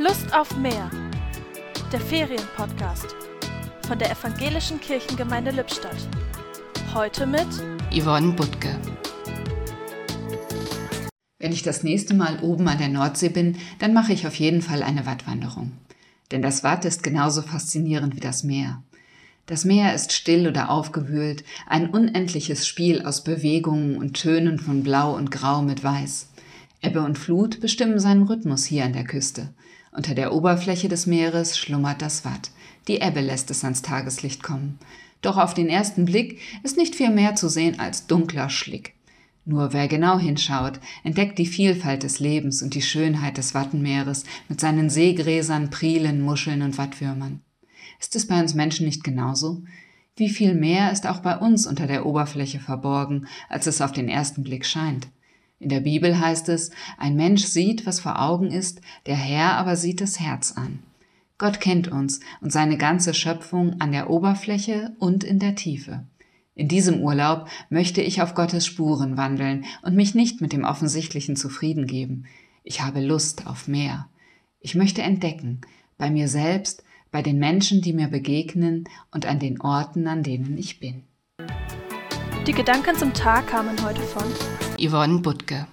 Lust auf mehr. Der Ferienpodcast von der Evangelischen Kirchengemeinde Lippstadt. Heute mit Yvonne Butke. Wenn ich das nächste Mal oben an der Nordsee bin, dann mache ich auf jeden Fall eine Wattwanderung. Denn das Watt ist genauso faszinierend wie das Meer. Das Meer ist still oder aufgewühlt, ein unendliches Spiel aus Bewegungen und Tönen von Blau und Grau mit Weiß. Ebbe und Flut bestimmen seinen Rhythmus hier an der Küste. Unter der Oberfläche des Meeres schlummert das Watt. Die Ebbe lässt es ans Tageslicht kommen. Doch auf den ersten Blick ist nicht viel mehr zu sehen als dunkler Schlick. Nur wer genau hinschaut, entdeckt die Vielfalt des Lebens und die Schönheit des Wattenmeeres mit seinen Seegräsern, Prielen, Muscheln und Wattwürmern. Ist es bei uns Menschen nicht genauso? Wie viel mehr ist auch bei uns unter der Oberfläche verborgen, als es auf den ersten Blick scheint? In der Bibel heißt es, ein Mensch sieht, was vor Augen ist, der Herr aber sieht das Herz an. Gott kennt uns und seine ganze Schöpfung an der Oberfläche und in der Tiefe. In diesem Urlaub möchte ich auf Gottes Spuren wandeln und mich nicht mit dem Offensichtlichen zufrieden geben. Ich habe Lust auf mehr. Ich möchte entdecken, bei mir selbst, bei den Menschen, die mir begegnen und an den Orten, an denen ich bin. Die Gedanken zum Tag kamen heute von Yvonne Butke.